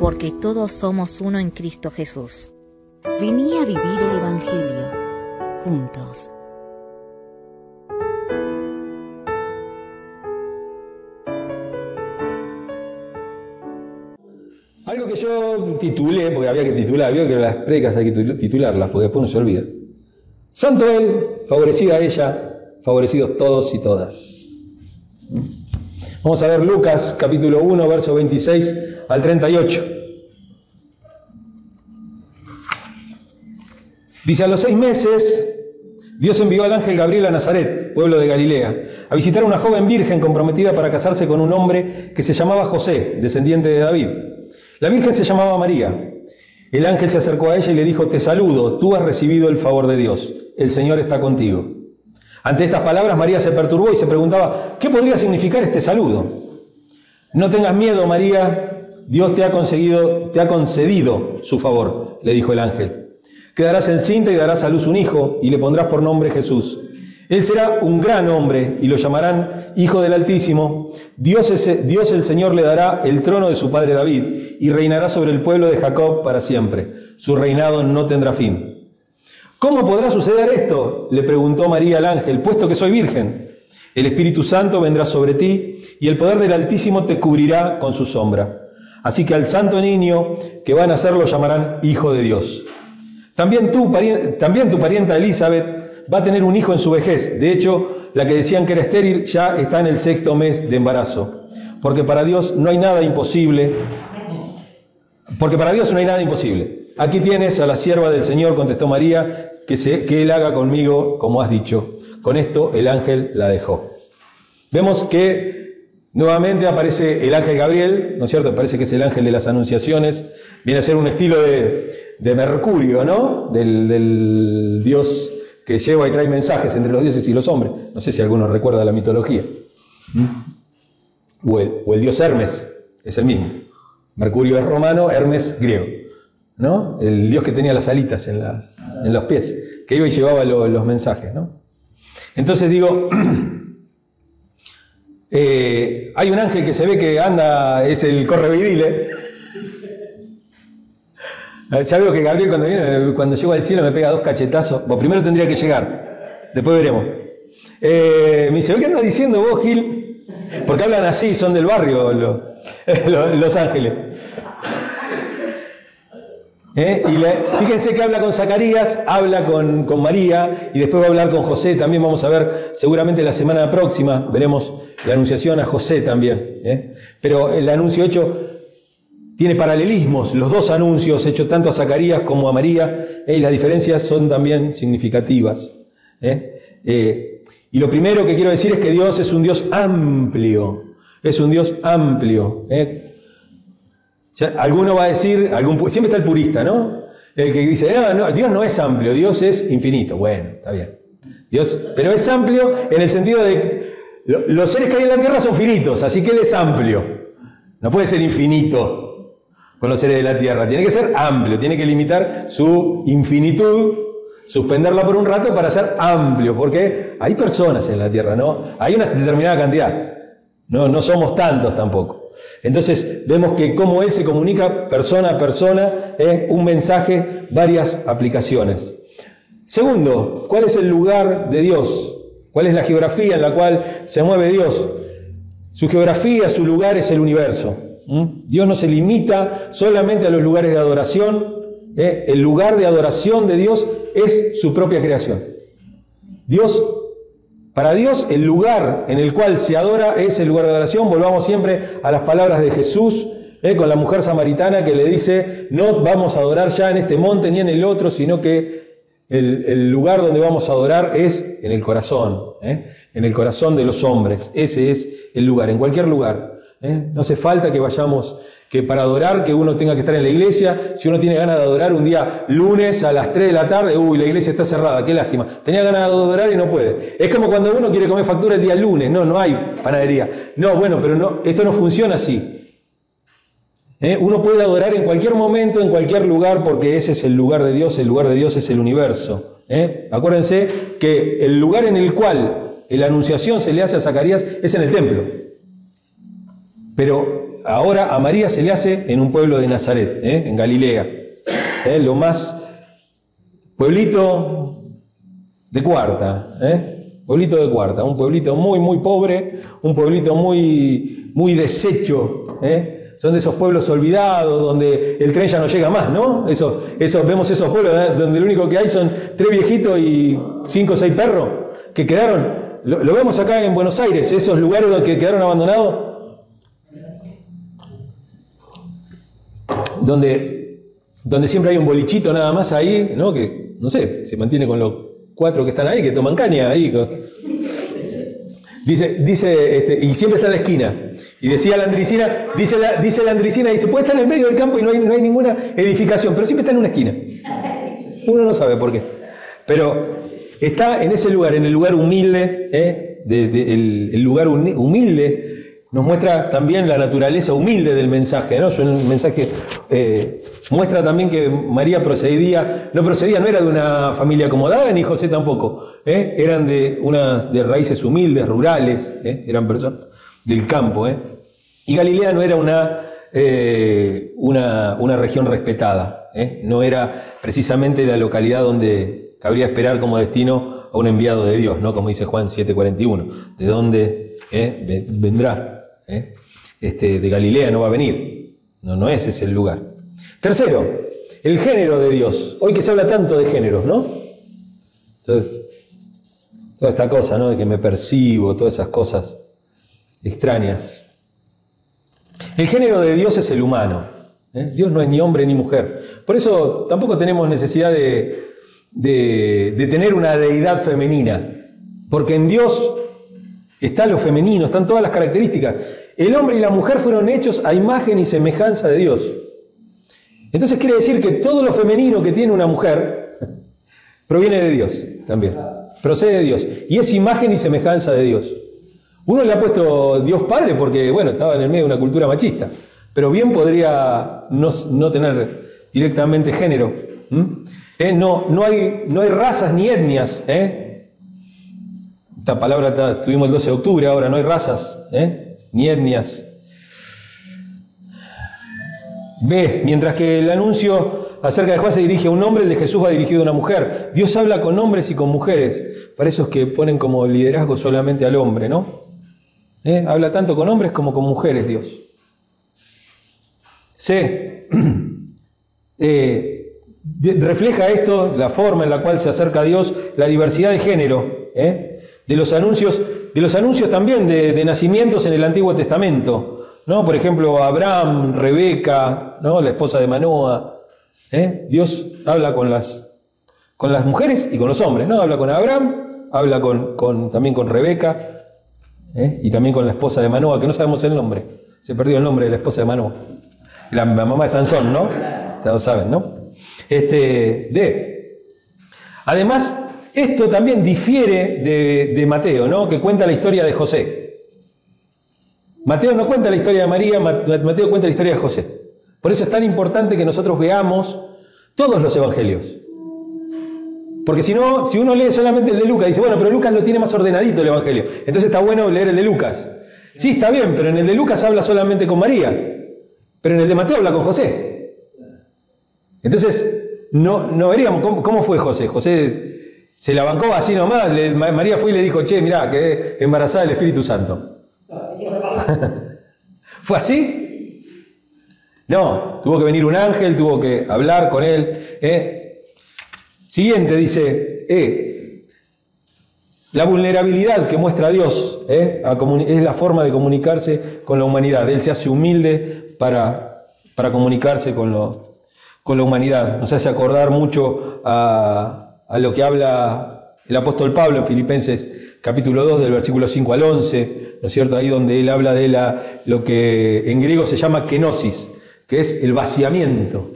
Porque todos somos uno en Cristo Jesús. Vení a vivir el Evangelio juntos. Algo que yo titulé, porque había que titular, vio que las precas hay que titularlas, porque después no se olvida. Santo él, favorecida ella, favorecidos todos y todas. Vamos a ver Lucas capítulo 1, verso 26 al 38. Dice, a los seis meses, Dios envió al ángel Gabriel a Nazaret, pueblo de Galilea, a visitar a una joven virgen comprometida para casarse con un hombre que se llamaba José, descendiente de David. La Virgen se llamaba María. El ángel se acercó a ella y le dijo, te saludo, tú has recibido el favor de Dios, el Señor está contigo. Ante estas palabras María se perturbó y se preguntaba, ¿qué podría significar este saludo? No tengas miedo, María, Dios te ha, conseguido, te ha concedido su favor, le dijo el ángel. Quedarás encinta y darás a luz un hijo y le pondrás por nombre Jesús. Él será un gran hombre y lo llamarán Hijo del Altísimo. Dios, el Señor le dará el trono de su padre David y reinará sobre el pueblo de Jacob para siempre. Su reinado no tendrá fin. ¿Cómo podrá suceder esto? le preguntó María al ángel, puesto que soy virgen. El Espíritu Santo vendrá sobre ti y el poder del Altísimo te cubrirá con su sombra. Así que al santo niño que van a nacer lo llamarán Hijo de Dios. También, también tu parienta Elizabeth va a tener un hijo en su vejez. De hecho, la que decían que era estéril ya está en el sexto mes de embarazo. Porque para Dios no hay nada imposible. Porque para Dios no hay nada imposible. Aquí tienes a la sierva del Señor, contestó María, que, se, que Él haga conmigo como has dicho. Con esto el ángel la dejó. Vemos que nuevamente aparece el ángel Gabriel, ¿no es cierto? Parece que es el ángel de las anunciaciones. Viene a ser un estilo de, Mercurio, ¿no? Del, del Dios que lleva y trae mensajes entre los dioses y los hombres. No sé si alguno recuerda la mitología. ¿Mm? O el, dios Hermes, es el mismo. Mercurio es romano, Hermes griego. ¿no? El dios que tenía las alitas en, las, en los pies, que iba y llevaba los mensajes. ¿no? Entonces digo, eh, hay un ángel que se ve que anda, es el correvidile, ya veo que Gabriel cuando viene, cuando llego al cielo me pega dos cachetazos. Bueno, primero tendría que llegar, después veremos. Eh, me dice, ¿qué andas diciendo vos, Gil? Porque hablan así, son del barrio Los Ángeles. ¿Eh? Fíjense que habla con Zacarías, habla con, con, María y después va a hablar con José. También vamos a ver, seguramente la semana próxima, veremos la anunciación a José también. ¿eh? Pero el anuncio hecho tiene paralelismos, los dos anuncios hechos tanto a Zacarías como a María, eh, y las diferencias son también significativas. ¿eh? Eh, y lo primero que quiero decir es que Dios es un Dios amplio, es un Dios amplio. alguno va a decir, siempre está el purista, ¿no? El que dice, no, Dios no es amplio, Dios es infinito. Bueno, está bien. Dios, pero es amplio en el sentido de los seres que hay en la tierra son finitos, así que Él es amplio. No puede ser infinito con los seres de la tierra. Tiene que ser amplio, tiene que limitar su infinitud, suspenderla por un rato para ser amplio, porque hay personas en la tierra, ¿no? Hay una determinada cantidad. No, no somos tantos tampoco. Entonces vemos que cómo Él se comunica persona a persona, ¿eh? un mensaje, varias aplicaciones. Segundo, ¿cuál es el lugar de Dios? ¿Cuál es la geografía en la cual se mueve Dios? Su geografía, su lugar es el universo. ¿Mm? Dios no se limita solamente a los lugares de adoración. ¿eh? El lugar de adoración de Dios es su propia creación. Dios, para Dios, el lugar en el cual se adora es el lugar de adoración. Volvamos siempre a las palabras de Jesús ¿eh? con la mujer samaritana que le dice, no vamos a adorar ya en este monte ni en el otro, sino que el, lugar donde vamos a adorar es en el corazón, ¿eh? en el corazón de los hombres. Ese es el lugar, en cualquier lugar. ¿Eh? No hace falta que vayamos, que para adorar, que uno tenga que estar en la iglesia. Si uno tiene ganas de adorar un día lunes a las 3 de la tarde, uy, la iglesia está cerrada, qué lástima. Tenía ganas de adorar y no puede. Es como cuando uno quiere comer factura el día lunes, no, no hay panadería. No, bueno, pero no, esto no funciona así. ¿Eh? Uno puede adorar en cualquier momento, en cualquier lugar, porque ese es el lugar de Dios, el lugar de Dios es el universo. ¿eh? Acuérdense que el lugar en el cual la anunciación se le hace a Zacarías es en el templo. Pero ahora a María se le hace en un pueblo de Nazaret, ¿eh? en Galilea. Lo más pueblito de cuarta, pueblito de cuarta, un pueblito muy, muy pobre, un pueblito muy, muy deshecho, son de esos pueblos olvidados, donde el tren ya no llega más, ¿no? Eso, eso, vemos esos pueblos donde lo único que hay son tres viejitos y cinco o seis perros que quedaron. Lo, vemos acá en Buenos Aires, esos lugares que quedaron abandonados, donde, donde siempre hay un bolichito nada más ahí, ¿no? Que, no sé, se mantiene con los cuatro que están ahí, que toman caña ahí. Dice, dice este, y siempre está en la esquina. Y decía la Andricina, dice la, dice la Andricina, dice, puede estar en el medio del campo y no hay, no hay ninguna edificación, pero siempre está en una esquina. Uno no sabe por qué. Pero está en ese lugar, en el lugar humilde, ¿eh? el, lugar humilde nos muestra también la naturaleza humilde del mensaje, ¿no? El mensaje eh, muestra también que María procedía, no procedía, no era de una familia acomodada, ni José tampoco, ¿eh? eran de de raíces humildes, rurales, ¿eh? eran personas del campo, y Galilea no era una, una, una, región respetada, no era precisamente la localidad donde cabría esperar como destino a un enviado de Dios, ¿no? Como dice Juan 7:41, de dónde vendrá ¿eh? este, de Galilea no va a venir. No, no ese es el lugar. Tercero, el género de Dios. Hoy que se habla tanto de géneros, ¿no? Entonces, toda esta cosa, ¿no? De que me percibo, todas esas cosas extrañas. El género de Dios es el humano. ¿eh? Dios no es ni hombre ni mujer. Por eso tampoco tenemos necesidad de, de tener una deidad femenina. Porque en Dios Está lo femenino, están todas las características. El hombre y la mujer fueron hechos a imagen y semejanza de Dios. Entonces quiere decir que todo lo femenino que tiene una mujer proviene de Dios también. Procede de Dios. Y es imagen y semejanza de Dios. Uno le ha puesto Dios Padre porque, bueno, estaba en el medio de una cultura machista. Pero bien podría no, tener directamente género. ¿Eh? No, no, hay, no hay razas ni etnias. ¿eh? Esta palabra tuvimos el 12 de octubre, ahora no hay razas, ¿eh? ni etnias. B. Mientras que el anuncio acerca de Juan se dirige a un hombre, el de Jesús va dirigido a una mujer. Dios habla con hombres y con mujeres. Para esos que ponen como liderazgo solamente al hombre, ¿no? ¿Eh? Habla tanto con hombres como con mujeres Dios. C. Eh, refleja esto, la forma en la cual se acerca a Dios, la diversidad de género. ¿eh? De los anuncios, de los anuncios también de, nacimientos en el Antiguo Testamento, ¿no? Por ejemplo, Abraham, Rebeca, ¿no? La esposa de Manoa. ¿eh? Dios habla con las, con las mujeres y con los hombres, ¿no? Habla con Abraham, habla con, también con Rebeca ¿eh? y también con la esposa de Manoa, que no sabemos el nombre. Se perdió el nombre de la esposa de Manoa. La, mamá de Sansón, ¿no? Todos saben, ¿no? Este, de. Además, esto también difiere de, Mateo, ¿no? que cuenta la historia de José. Mateo no cuenta la historia de María, Mateo cuenta la historia de José. Por eso es tan importante que nosotros veamos todos los evangelios. Porque si no, si uno lee solamente el de Lucas, dice, bueno, pero Lucas lo tiene más ordenadito el evangelio. Entonces está bueno leer el de Lucas. Sí, está bien, pero en el de Lucas habla solamente con María. Pero en el de Mateo habla con José. Entonces, no, no veríamos cómo, cómo fue José. José se la bancó así nomás. María fue y le dijo, che, mirá, quedé embarazada del Espíritu Santo. ¿Fue así? No, tuvo que venir un ángel, tuvo que hablar con él. ¿eh? Siguiente dice, eh, la vulnerabilidad que muestra Dios ¿eh? es la forma de comunicarse con la humanidad. Él se hace humilde para, para comunicarse con, lo, con la humanidad. Nos hace acordar mucho a, a lo que habla El apóstol Pablo en Filipenses capítulo 2 del versículo 5 al 11, ¿no es cierto? Ahí donde él habla de la, lo que en griego se llama kenosis, que es el vaciamiento.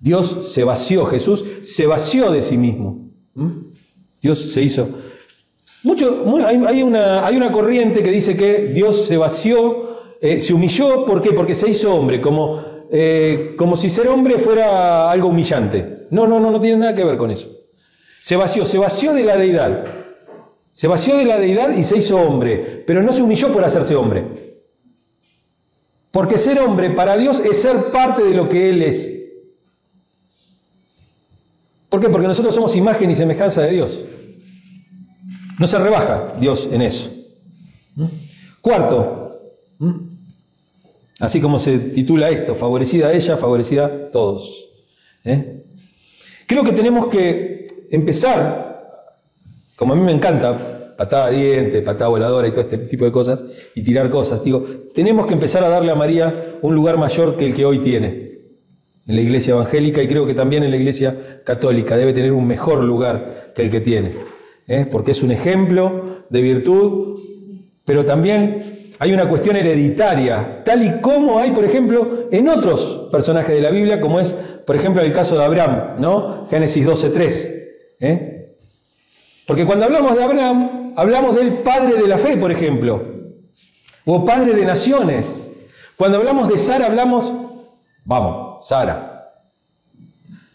Dios se vació, Jesús se vació de sí mismo. Dios se hizo. Mucho, hay, una, hay, una, corriente que dice que Dios se vació, eh, se humilló, ¿por qué? Porque se hizo hombre, como, eh, como si ser hombre fuera algo humillante. No, no, no, no tiene nada que ver con eso. Se vació, se vació de la deidad. Se vació de la deidad y se hizo hombre, pero no se humilló por hacerse hombre. Porque ser hombre para Dios es ser parte de lo que Él es. ¿Por qué? Porque nosotros somos imagen y semejanza de Dios. No se rebaja Dios en eso. ¿Mm? Cuarto, ¿Mm? así como se titula esto, favorecida a ella, favorecida a todos. ¿eh? Creo que tenemos que empezar, como a mí me encanta, patada diente, patada voladora y todo este tipo de cosas, y tirar cosas, digo, tenemos que empezar a darle a María un lugar mayor que el que hoy tiene en la iglesia evangélica y creo que también en la iglesia católica debe tener un mejor lugar que el que tiene, ¿eh? porque es un ejemplo de virtud, pero también hay una cuestión hereditaria, tal y como hay, por ejemplo, en otros personajes de la Biblia, como es, por ejemplo, el caso de Abraham, ¿no? Génesis 12.3. ¿eh? Porque cuando hablamos de Abraham, hablamos del padre de la fe, por ejemplo, o padre de naciones. Cuando hablamos de Sara, hablamos, vamos, Sara,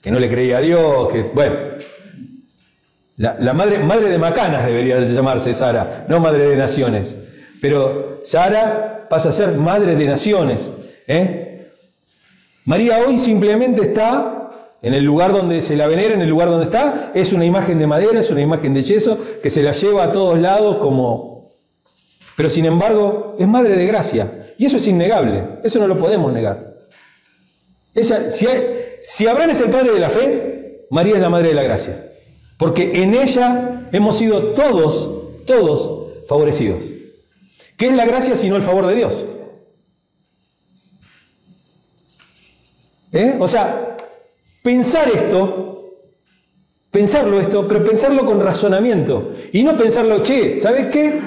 que no le creía a Dios, que, bueno, la, madre, madre de Macanas debería llamarse Sara, no madre de naciones. Pero Sara pasa a ser madre de naciones. ¿eh? María hoy simplemente está en el lugar donde se la venera, en el lugar donde está, es una imagen de madera, es una imagen de yeso que se la lleva a todos lados como... Pero sin embargo, es madre de gracia. Y eso es innegable, eso no lo podemos negar. Si Abraham es el padre de la fe, María es la madre de la gracia. Porque en ella hemos sido todos, todos favorecidos. ¿Qué es la gracia sino el favor de Dios? ¿Eh? O sea, pensar esto, pensarlo esto, pero pensarlo con razonamiento. Y no pensarlo, che, ¿sabes qué?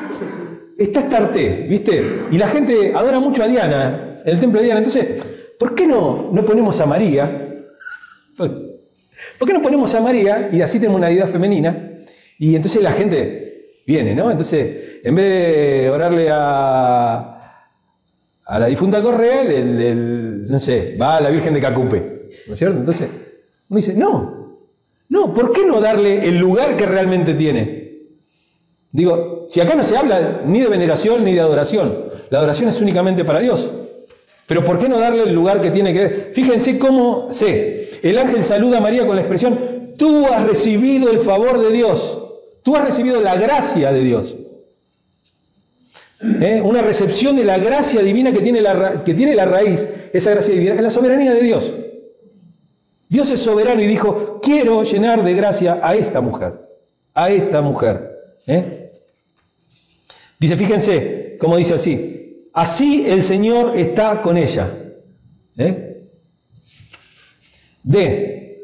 Está Estarte, ¿viste? Y la gente adora mucho a Diana, el templo de Diana. Entonces, ¿por qué no, no ponemos a María? ¿Por qué no ponemos a María y así tenemos una deidad femenina? Y entonces la gente viene, ¿no? Entonces, en vez de orarle a, a la difunta Correa, el, no sé, va a la Virgen de Cacupe, ¿no es cierto? Entonces, uno dice, no, no, ¿por qué no darle el lugar que realmente tiene? Digo, si acá no se habla ni de veneración ni de adoración, la adoración es únicamente para Dios. Pero ¿por qué no darle el lugar que tiene que Fíjense cómo sé. El ángel saluda a María con la expresión, tú has recibido el favor de Dios, tú has recibido la gracia de Dios. ¿Eh? Una recepción de la gracia divina que tiene la, que tiene la raíz, esa gracia divina, es la soberanía de Dios. Dios es soberano y dijo, quiero llenar de gracia a esta mujer, a esta mujer. ¿Eh? Dice, fíjense, como dice así, Así el Señor está con ella. ¿Eh? D.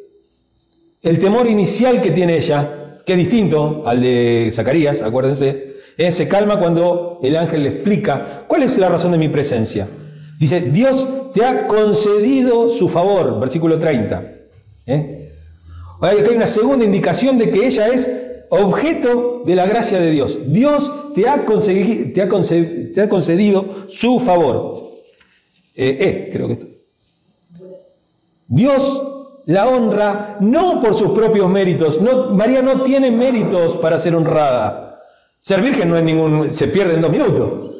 El temor inicial que tiene ella, que es distinto al de Zacarías, acuérdense, ¿eh? se calma cuando el ángel le explica cuál es la razón de mi presencia. Dice, Dios te ha concedido su favor, versículo 30. ¿Eh? Hay una segunda indicación de que ella es objeto de la gracia de Dios. Dios te ha, concedido su favor. Eh, eh, creo que esto. Dios la honra no por sus propios méritos. María no tiene méritos para ser honrada. Ser virgen no es ningún. se pierde en dos minutos.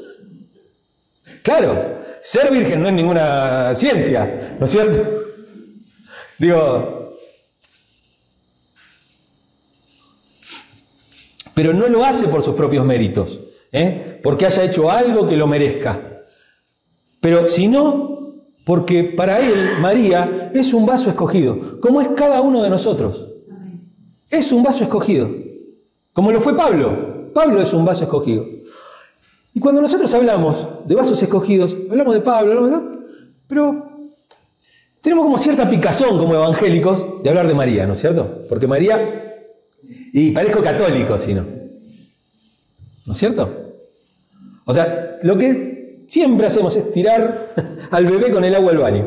Claro, ser virgen no es ninguna ciencia, ¿no es cierto? Digo, pero no lo hace por sus propios méritos, ¿eh? porque haya hecho algo que lo merezca, pero sino porque para él, María, es un vaso escogido, como es cada uno de nosotros. Es un vaso escogido, como lo fue Pablo. Pablo es un vaso escogido. Y cuando nosotros hablamos de vasos escogidos, hablamos de Pablo, hablamos de... pero tenemos como cierta picazón como evangélicos de hablar de María, ¿no es cierto? Porque María Y parezco católico, si no. ¿No es cierto? O sea, lo que siempre hacemos es tirar al bebé con el agua al baño.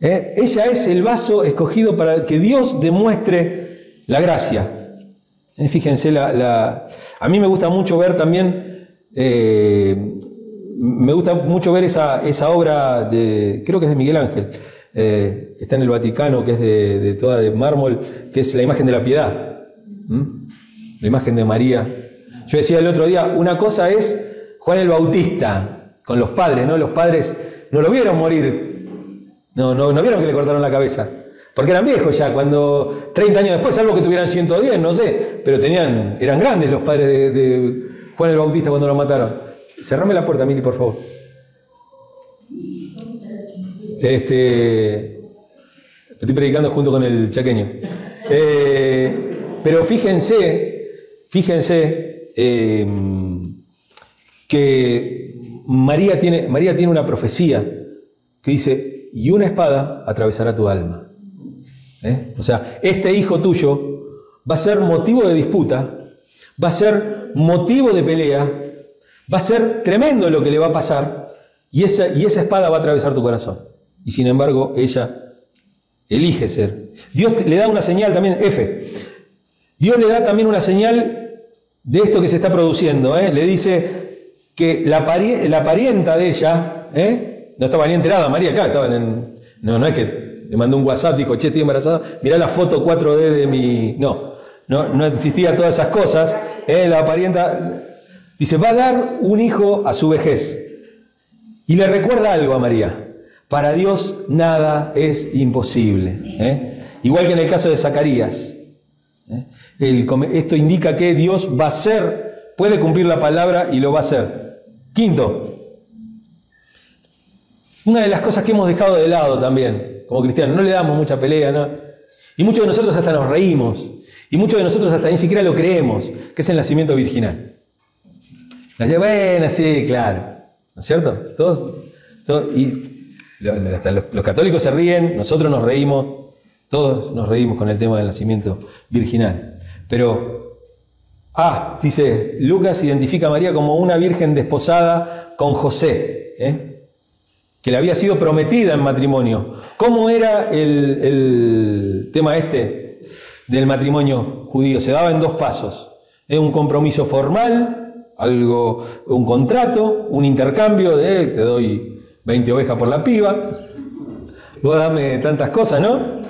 ¿Eh? Ella es el vaso escogido para que Dios demuestre la gracia. ¿Eh? Fíjense, la, a mí me gusta mucho ver también, eh, me gusta mucho ver esa, esa, obra de, creo que es de Miguel Ángel, que está en el Vaticano, que es de, toda de mármol, que es la imagen de la piedad, la imagen de María. Yo decía el otro día, una cosa es Juan el Bautista con los padres, ¿no? Los padres no lo vieron morir no, no, no vieron que le cortaron la cabeza. Porque eran viejos ya, cuando 30 años después, salvo que tuvieran 110, no sé, pero tenían, eran grandes los padres de, Juan el Bautista cuando lo mataron. Cerrame la puerta, Mili, por favor. Este, estoy predicando junto con el chaqueño. Eh, pero fíjense, fíjense eh, que María tiene, María tiene una profecía que dice, y una espada atravesará tu alma. ¿Eh? O sea, este hijo tuyo va a ser motivo de disputa, va a ser motivo de pelea, va a ser tremendo lo que le va a pasar, y esa, y esa espada va a atravesar tu corazón. Y sin embargo, ella elige ser. Dios le da una señal también, F. Dios le da también una señal de esto que se está produciendo. ¿eh? Le dice que la, la parienta de ella, ¿eh? no estaba ni enterada, María acá, estaban en. No, no es que le mandó un WhatsApp, dijo, che, estoy embarazada, mirá la foto 4D de mi. No, no, no existía todas esas cosas. Eh, la parienta dice, va a dar un hijo a su vejez. Y le recuerda algo a María. Para Dios nada es imposible. ¿eh? Igual que en el caso de Zacarías. ¿eh? esto indica que Dios va a ser, puede cumplir la palabra y lo va a hacer. Quinto, una de las cosas que hemos dejado de lado también, como cristianos, no le damos mucha pelea, ¿no? Y muchos de nosotros hasta nos reímos, y muchos de nosotros hasta ni siquiera lo creemos, que es el nacimiento virginal. La buena, sí, claro, ¿no es cierto? Todos, y los, católicos se ríen, nosotros nos reímos, todos nos reímos con el tema del nacimiento virginal. Pero, ah, dice, Lucas identifica a María como una virgen desposada con José. ¿eh? que le había sido prometida en matrimonio. ¿Cómo era el, tema este del matrimonio judío? Se daba en dos pasos. Es un compromiso formal, algo, un contrato, un intercambio de te doy 20 ovejas por la piba, luego dame tantas cosas, ¿no?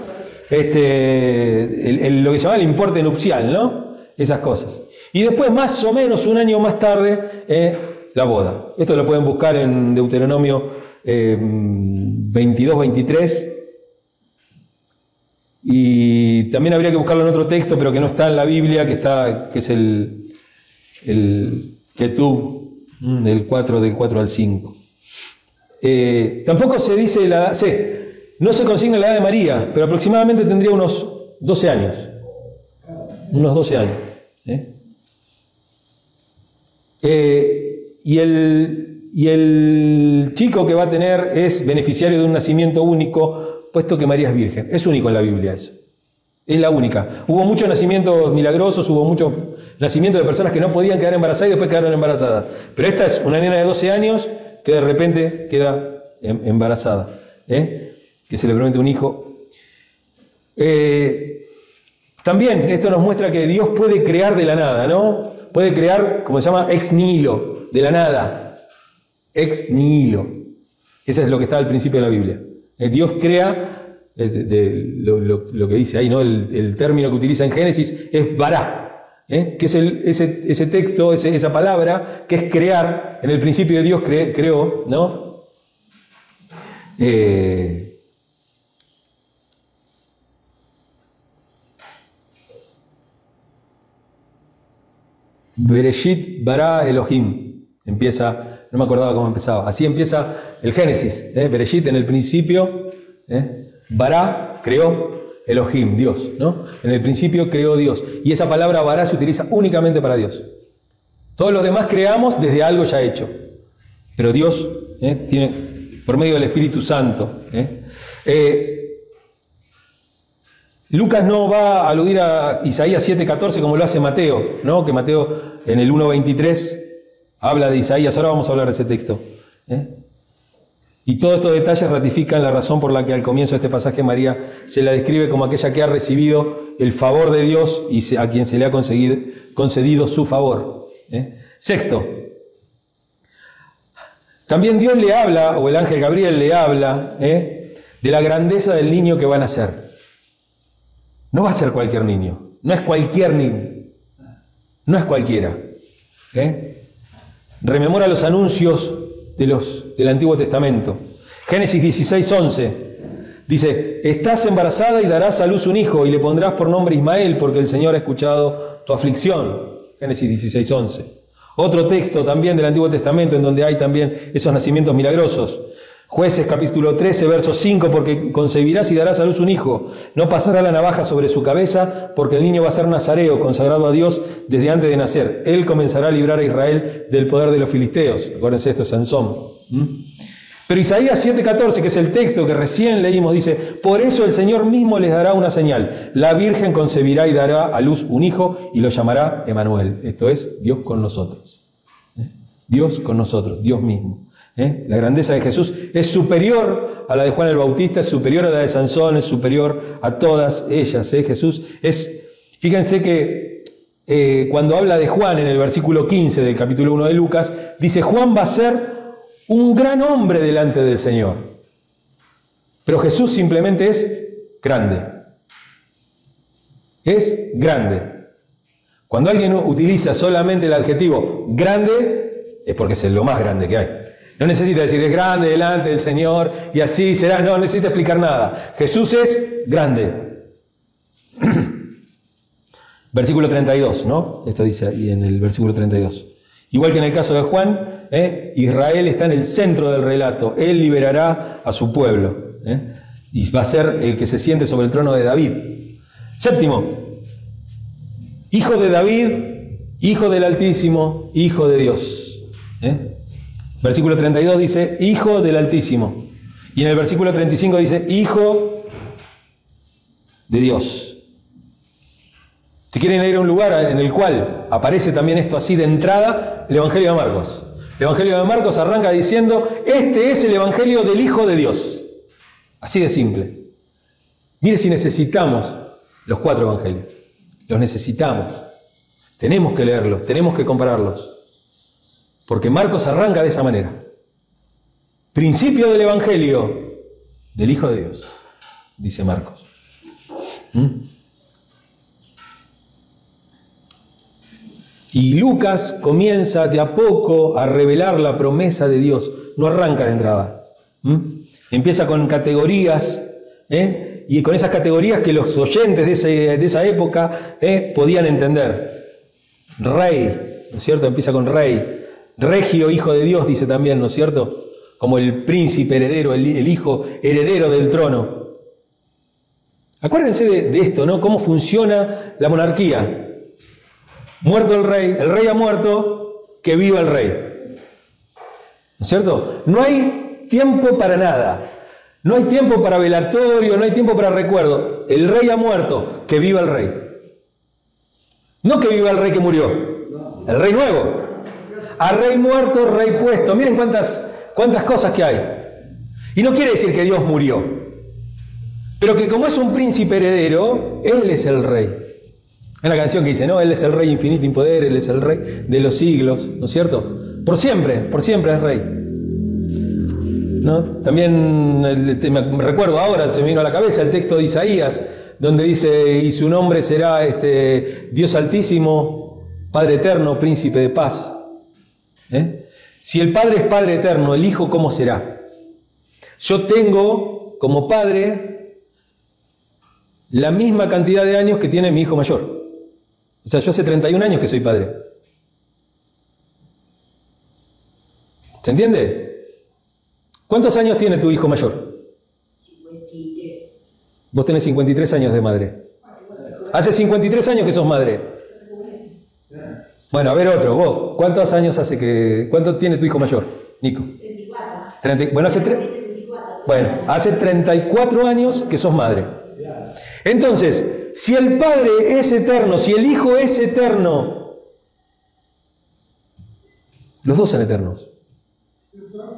Este, lo que se llama el importe nupcial, ¿no? Esas cosas. Y después, más o menos un año más tarde, eh, la boda. Esto lo pueden buscar en Deuteronomio 22, 23. Y también habría que buscarlo en otro texto, pero que no está en la Biblia, que, está, que es el, el Ketub del 4, del 4 al 5. Eh, tampoco se dice la edad, no se consigna la edad de María, pero aproximadamente tendría unos 12 años. Unos 12 años. ¿eh? Eh, y el, y el chico que va a tener es beneficiario de un nacimiento único, puesto que María es virgen. Es único en la Biblia eso. Es la única. Hubo muchos nacimientos milagrosos, hubo muchos nacimientos de personas que no podían quedar embarazadas y después quedaron embarazadas. Pero esta es una nena de 12 años que de repente queda em, embarazada, ¿eh? que se le promete un hijo. Eh, también esto nos muestra que Dios puede crear de la nada, ¿no? Puede crear, como se llama, ex nihilo, de la nada ex nihilo. Ese es lo que está al principio de la Biblia. Eh, Dios crea, lo, que dice ahí, ¿no? El, término que utiliza en Génesis es vará, ¿eh? que es ese, texto, esa palabra, que es crear. En el principio de Dios creó, ¿no? Eh, Bereshit bara Elohim. Empieza no me acordaba cómo empezaba. Así empieza el Génesis. ¿eh? Bereshit en el principio. ¿eh? Bará creó Elohim, Dios. ¿no? En el principio creó Dios. Y esa palabra Bará se utiliza únicamente para Dios. Todos los demás creamos desde algo ya hecho. Pero Dios ¿eh? tiene, por medio del Espíritu Santo. ¿eh? Eh, Lucas no va a aludir a Isaías 7:14 como lo hace Mateo, ¿no? Que Mateo en el 1:23 habla de Isaías. Ahora vamos a hablar de ese texto. Y todos estos detalles ratifican la razón por la que al comienzo de este pasaje María se la describe como aquella que ha recibido el favor de Dios y a quien se le ha concedido su favor. ¿eh? Sexto, también Dios le habla, o el ángel Gabriel le habla, ¿eh? de la grandeza del niño que van a ser. No va a ser cualquier niño, no es cualquier niño, no es cualquiera. ¿eh? Rememora los anuncios de los, del Antiguo Testamento. Génesis 16, 11. Dice, estás embarazada y darás a luz un hijo y le pondrás por nombre Ismael porque el Señor ha escuchado tu aflicción. Génesis 16, 11. Otro texto también del Antiguo Testamento en donde hay también esos nacimientos milagrosos. Jueces capítulo 13, verso 5, porque concebirás y darás a luz un hijo. No pasará la navaja sobre su cabeza, porque el niño va a ser nazareo, consagrado a Dios desde antes de nacer. Él comenzará a librar a Israel del poder de los filisteos. Acuérdense esto, Sansón. ¿Mm? Pero Isaías 7:14, que es el texto que recién leímos, dice, por eso el Señor mismo les dará una señal. La Virgen concebirá y dará a luz un hijo y lo llamará Emanuel. Esto es Dios con nosotros. ¿Eh? Dios con nosotros, Dios mismo. ¿Eh? La grandeza de Jesús es superior a la de Juan el Bautista, es superior a la de Sansón, es superior a todas ellas. ¿eh? Jesús es, fíjense que eh, cuando habla de Juan en el versículo 15 del capítulo 1 de Lucas, dice, Juan va a ser un gran hombre delante del Señor. Pero Jesús simplemente es grande. Es grande. Cuando alguien utiliza solamente el adjetivo grande, es porque es lo más grande que hay. No necesita decir es grande delante del Señor y así será. No necesita explicar nada. Jesús es grande. versículo 32, ¿no? Esto dice ahí en el versículo 32. Igual que en el caso de Juan, ¿eh? Israel está en el centro del relato. Él liberará a su pueblo. ¿eh? Y va a ser el que se siente sobre el trono de David. Séptimo, hijo de David, hijo del Altísimo, hijo de Dios. ¿eh? Versículo 32 dice, Hijo del Altísimo. Y en el versículo 35 dice, Hijo de Dios. Si quieren ir a un lugar en el cual aparece también esto así de entrada, el Evangelio de Marcos. El Evangelio de Marcos arranca diciendo, este es el Evangelio del Hijo de Dios. Así de simple. Mire si necesitamos los cuatro Evangelios. Los necesitamos. Tenemos que leerlos, tenemos que compararlos. Porque Marcos arranca de esa manera. Principio del Evangelio del Hijo de Dios, dice Marcos. ¿Mm? Y Lucas comienza de a poco a revelar la promesa de Dios, no arranca de entrada. ¿Mm? Empieza con categorías, ¿eh? y con esas categorías que los oyentes de, esa época ¿eh? podían entender. Rey, ¿no es cierto? Empieza con rey. Regio, hijo de Dios, dice también, ¿no es cierto? Como el príncipe heredero, el, hijo heredero del trono. Acuérdense de, esto, ¿no? Cómo funciona la monarquía. Muerto el rey, el rey ha muerto, que viva el rey. ¿No es cierto? No hay tiempo para nada. No hay tiempo para velatorio, no hay tiempo para recuerdo. El rey ha muerto, que viva el rey. No que viva el rey que murió, el rey nuevo a rey muerto, rey puesto. Miren cuántas, cuántas cosas que hay. Y no quiere decir que Dios murió, pero que como es un príncipe heredero, Él es el rey. Es la canción que dice, no, Él es el rey infinito y poder, Él es el rey de los siglos, ¿no es cierto? Por siempre, por siempre es rey. ¿No? También me recuerdo ahora, se me vino a la cabeza el texto de Isaías, donde dice, y su nombre será este, Dios Altísimo, Padre Eterno, Príncipe de Paz. ¿Eh? Si el Padre es Padre eterno, el Hijo, ¿cómo será? Yo tengo como padre la misma cantidad de años que tiene mi hijo mayor. O sea, yo hace 31 años que soy padre. ¿Se entiende? ¿Cuántos años tiene tu hijo mayor? 53. Vos tenés 53 años de madre. Hace 53 años que sos madre. Bueno, a ver otro, vos, ¿cuántos años hace que... ¿Cuánto tiene tu hijo mayor, Nico? 34. bueno, hace bueno, hace 34 años que sos madre. Entonces, si el Padre es eterno, si el Hijo es eterno, los dos son eternos.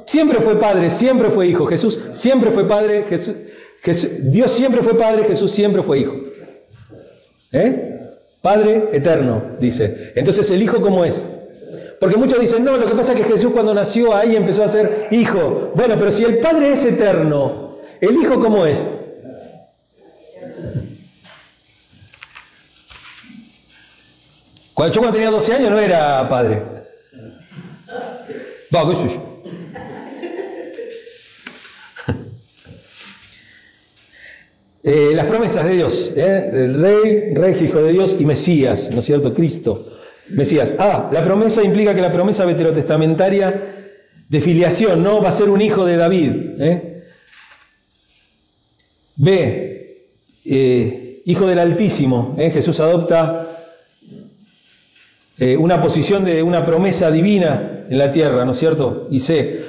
Siempre fue Padre, siempre fue Hijo. Jesús siempre fue Padre, Jesús, Dios siempre fue Padre, Jesús siempre fue Hijo. ¿Eh? Padre eterno, dice. Entonces, ¿el Hijo cómo es? Porque muchos dicen, no, lo que pasa es que Jesús cuando nació ahí empezó a ser hijo. Bueno, pero si el Padre es eterno, ¿el Hijo cómo es? Cuando yo cuando tenía 12 años no era padre. Va, eh, las promesas de Dios, ¿eh? el rey, rey, hijo de Dios y Mesías, ¿no es cierto? Cristo. Mesías. Ah, la promesa implica que la promesa veterotestamentaria de filiación, ¿no? Va a ser un hijo de David. ¿eh? B, eh, hijo del Altísimo. ¿eh? Jesús adopta una posición de una promesa divina en la tierra, ¿no es cierto? Y C,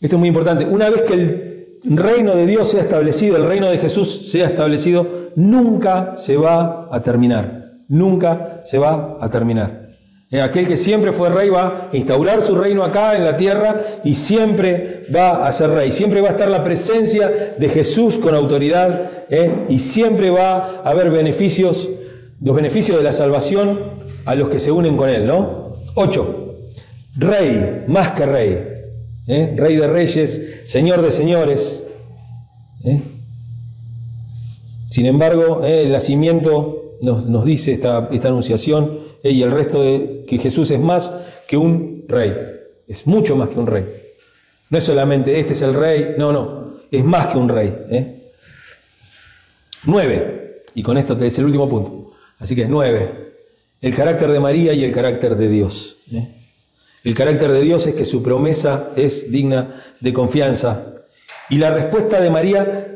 esto es muy importante, una vez que el reino de Dios sea establecido, el reino de Jesús sea establecido, nunca se va a terminar nunca se va a terminar. Eh, aquel que siempre fue rey va a instaurar su reino acá en la tierra y siempre va a ser rey. Siempre va a estar la presencia de Jesús con autoridad eh, y siempre va a haber beneficios, los beneficios de la salvación a los que se unen con él, ¿no? Ocho, rey, más que rey, eh, rey de reyes, señor de señores. Sin embargo, el nacimiento nos, dice esta, anunciación y el resto de que Jesús es más que un rey, es mucho más que un rey. No es solamente este es el rey, no, no, es más que un rey. ¿eh? Nueve, y con esto es el último punto. Así que nueve, el carácter de María y el carácter de Dios. ¿eh? El carácter de Dios es que su promesa es digna de confianza. Y la respuesta de María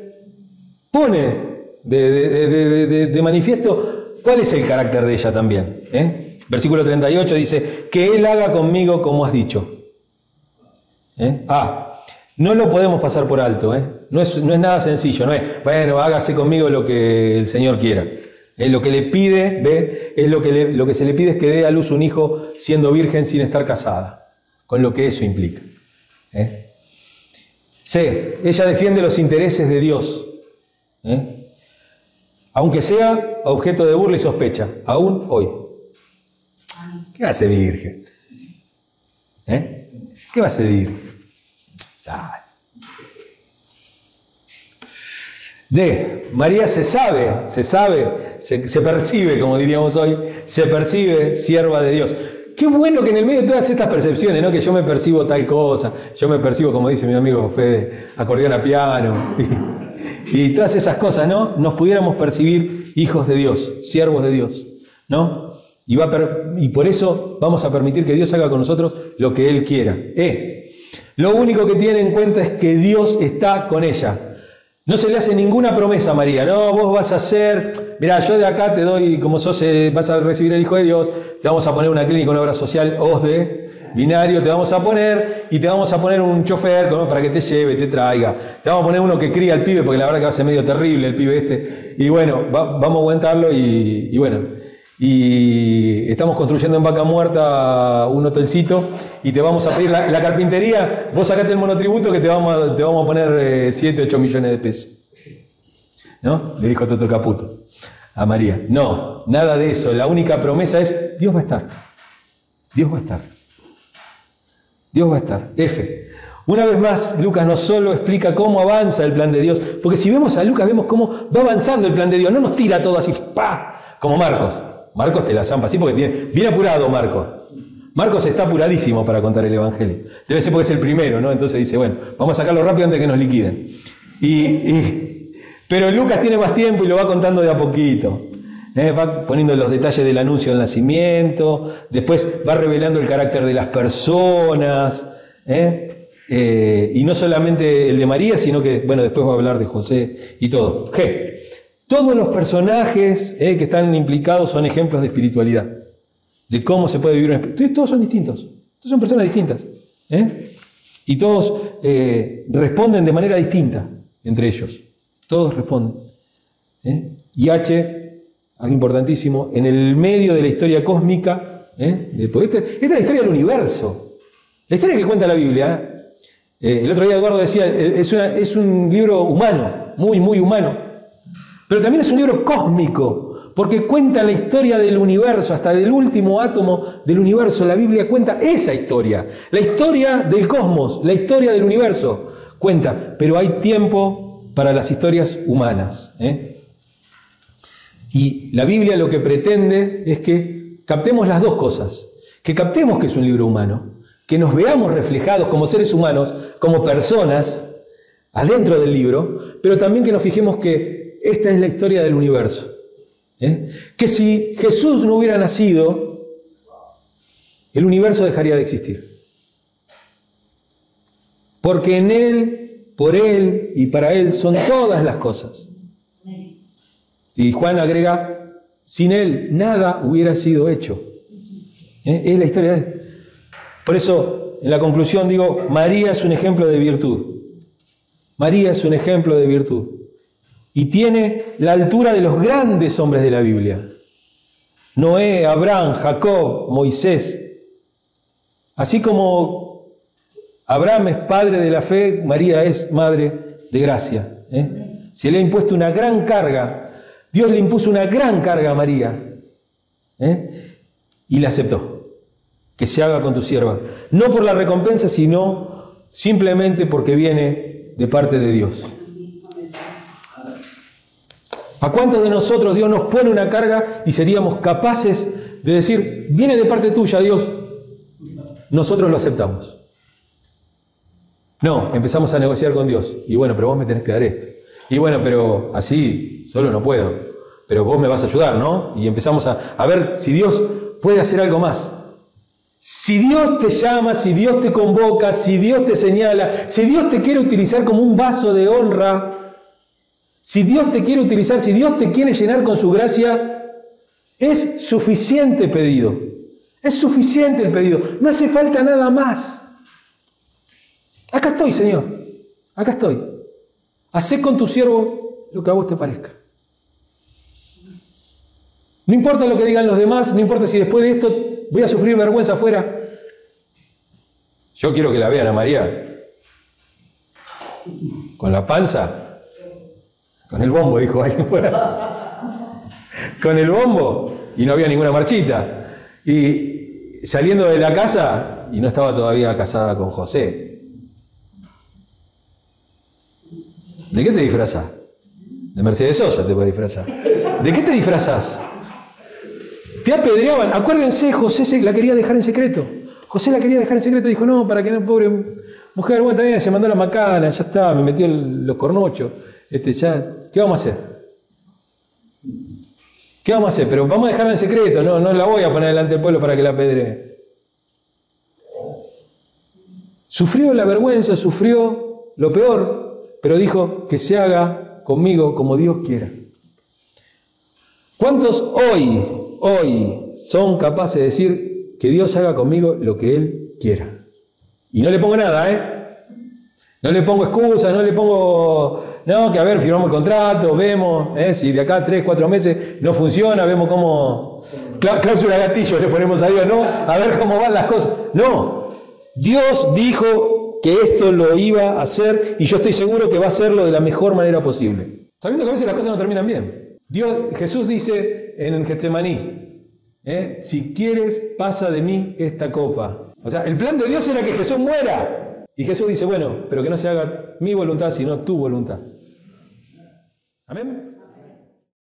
pone de, manifiesto cuál es el carácter de ella también. ¿eh? Versículo 38 dice, que Él haga conmigo como has dicho. ¿Eh? Ah, no lo podemos pasar por alto, ¿eh? no, es, no, es, nada sencillo, no es, bueno, hágase conmigo lo que el Señor quiera. Es lo que le pide, ve, es lo que, lo que se le pide es que dé a luz un hijo siendo virgen sin estar casada, con lo que eso implica. ¿eh? C, ella defiende los intereses de Dios. ¿eh? aunque sea objeto de burla y sospecha, aún hoy. ¿Qué va a ser virgen? ¿Eh? ¿Qué va a ser virgen? D. María se sabe, se sabe, se, percibe, como diríamos hoy, se percibe sierva de Dios. Qué bueno que en el medio de todas estas percepciones, ¿no? Que yo me percibo tal cosa, yo me percibo, como dice mi amigo Fede, acordeón a piano. y todas esas cosas, ¿no? Nos pudiéramos percibir hijos de Dios, siervos de Dios, ¿no? Y, y por eso vamos a permitir que Dios haga con nosotros lo que Él quiera. Eh, lo único que tiene en cuenta es que Dios está con ella. No se le hace ninguna promesa María, no, vos vas a ser, mira, yo de acá te doy, como sos, eh, vas a recibir el Hijo de Dios, te vamos a poner una clínica, una obra social OSDE, binario, te vamos a poner y te vamos a poner un chofer para que te lleve, te traiga. Te vamos a poner uno que cría al pibe, porque la verdad que va a ser medio terrible el pibe este. Y bueno, vamos a aguantarlo y, bueno. Y estamos construyendo en Vaca Muerta un hotelcito y te vamos a pedir la, carpintería, vos sacate el monotributo que te vamos a, te vamos a poner 7, eh, 8 millones de pesos. ¿No? Le dijo Toto Caputo a María. No, nada de eso. La única promesa es, Dios va a estar. Dios va a estar. Dios va a estar. F. Una vez más, Lucas no solo explica cómo avanza el plan de Dios, porque si vemos a Lucas vemos cómo va avanzando el plan de Dios, no nos tira todo así, ¡pa! como Marcos. Marcos te la zampa así porque tiene, bien apurado Marcos. Marcos está apuradísimo para contar el Evangelio. Debe ser porque es el primero, ¿no? Entonces dice, bueno, vamos a sacarlo rápido antes de que nos liquiden. Y, pero Lucas tiene más tiempo y lo va contando de a poquito. ¿eh? va poniendo los detalles del anuncio del nacimiento, después va revelando el carácter de las personas, ¿eh? Eh, y no solamente el de María, sino que, bueno, después va a hablar de José y todo. G. Todos los personajes que están implicados son ejemplos de espiritualidad, de cómo se puede vivir una espiritualidad. Todos son distintos, todos son personas distintas. Y todos responden de manera distinta entre ellos. Todos responden. ¿eh? Y H, algo importantísimo, en el medio de la historia cósmica, ¿eh? esta, esta es la historia del universo. La historia que cuenta la Biblia, ¿eh? el otro día Eduardo decía, es, es un libro humano, muy, muy humano, pero también es un libro cósmico, porque cuenta la historia del universo, hasta del último átomo del universo. La Biblia cuenta esa historia, la historia del cosmos, la historia del universo. Cuenta, pero hay tiempo para las historias humanas. ¿eh? Y la Biblia lo que pretende es que captemos las dos cosas. Que captemos que es un libro humano, que nos veamos reflejados como seres humanos, como personas, adentro del libro, pero también que nos fijemos que esta es la historia del universo. ¿eh? Que si Jesús no hubiera nacido, el universo dejaría de existir. Porque en Él, por Él y para Él son todas las cosas. Y Juan agrega, sin Él nada hubiera sido hecho. ¿Eh? Es la historia de Él. Por eso, en la conclusión digo, María es un ejemplo de virtud. María es un ejemplo de virtud y tiene la altura de los grandes hombres de la Biblia. Noé, Abraham, Jacob, Moisés. Así como Abraham es padre de la fe, María es madre de gracia. ¿eh? Se le ha impuesto una gran carga. Dios le impuso una gran carga a María. ¿eh? Y la aceptó. Que se haga con tu sierva. No por la recompensa, sino simplemente porque viene de parte de Dios. ¿A cuántos de nosotros Dios nos pone una carga y seríamos capaces de decir, viene de parte tuya Dios? Nosotros lo aceptamos. No, empezamos a negociar con Dios. Y bueno, pero vos me tenés que dar esto. Y bueno, pero así solo no puedo. Pero vos me vas a ayudar, ¿no? Y empezamos a, a ver si Dios puede hacer algo más. Si Dios te llama, si Dios te convoca, si Dios te señala, si Dios te quiere utilizar como un vaso de honra, si Dios te quiere utilizar, si Dios te quiere llenar con su gracia, es suficiente pedido. Es suficiente el pedido. No hace falta nada más. Acá estoy, Señor. Acá estoy. Hacé con tu siervo lo que a vos te parezca. No importa lo que digan los demás, no importa si después de esto voy a sufrir vergüenza afuera. Yo quiero que la vean a María con la panza con el bombo, dijo alguien Con el bombo y no había ninguna marchita. Y saliendo de la casa, y no estaba todavía casada con José. ¿De qué te disfrazas? De Mercedes Sosa te puedes disfrazar. ¿De qué te disfrazas? Te apedreaban. Acuérdense, José se la quería dejar en secreto. José la quería dejar en secreto. Dijo, no, para que no, pobre mujer, bueno, también se mandó la macana, ya está, me metió los cornochos este, ya, ¿qué vamos a hacer? ¿Qué vamos a hacer? Pero vamos a dejarla en secreto, no, no la voy a poner delante del pueblo para que la pedre. Sufrió la vergüenza, sufrió lo peor, pero dijo que se haga conmigo como Dios quiera. ¿Cuántos hoy, hoy son capaces de decir que Dios haga conmigo lo que Él quiera? Y no le pongo nada, ¿eh? No le pongo excusas, no le pongo, no, que a ver, firmamos el contrato, vemos, ¿eh? si de acá tres, cuatro meses no funciona, vemos cómo, cláusula gatillo le ponemos a Dios, no, a ver cómo van las cosas. No, Dios dijo que esto lo iba a hacer y yo estoy seguro que va a hacerlo de la mejor manera posible. Sabiendo que a veces las cosas no terminan bien. Dios, Jesús dice en Getsemaní, ¿eh? si quieres, pasa de mí esta copa. O sea, el plan de Dios era que Jesús muera. Y Jesús dice, bueno, pero que no se haga mi voluntad, sino tu voluntad. Amén.